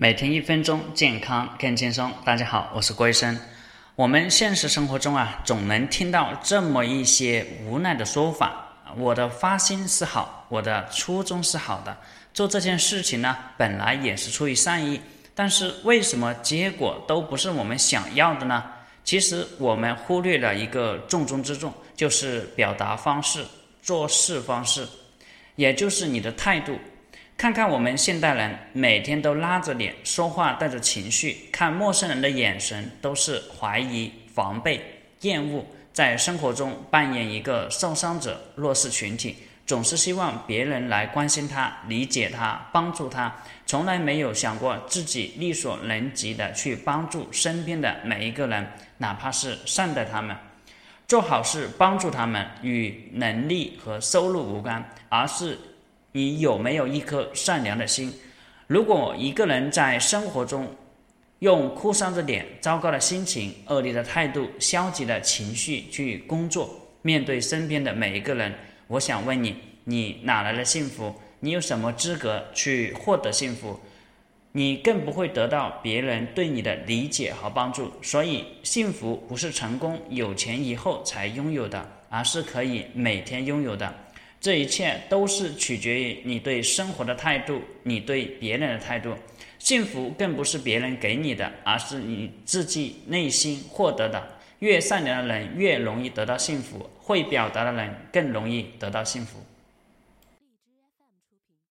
每天一分钟，健康更轻松。大家好，我是郭医生。我们现实生活中啊，总能听到这么一些无奈的说法：我的发心是好，我的初衷是好的，做这件事情呢，本来也是出于善意，但是为什么结果都不是我们想要的呢？其实我们忽略了一个重中之重，就是表达方式、做事方式，也就是你的态度。看看我们现代人，每天都拉着脸，说话带着情绪，看陌生人的眼神都是怀疑、防备、厌恶，在生活中扮演一个受伤者、弱势群体，总是希望别人来关心他、理解他、帮助他，从来没有想过自己力所能及的去帮助身边的每一个人，哪怕是善待他们，做好事帮助他们，与能力和收入无关，而是。你有没有一颗善良的心？如果一个人在生活中用哭丧着脸、糟糕的心情、恶劣的态度、消极的情绪去工作，面对身边的每一个人，我想问你：你哪来的幸福？你有什么资格去获得幸福？你更不会得到别人对你的理解和帮助。所以，幸福不是成功、有钱以后才拥有的，而是可以每天拥有的。这一切都是取决于你对生活的态度，你对别人的态度。幸福更不是别人给你的，而是你自己内心获得的。越善良的人越容易得到幸福，会表达的人更容易得到幸福。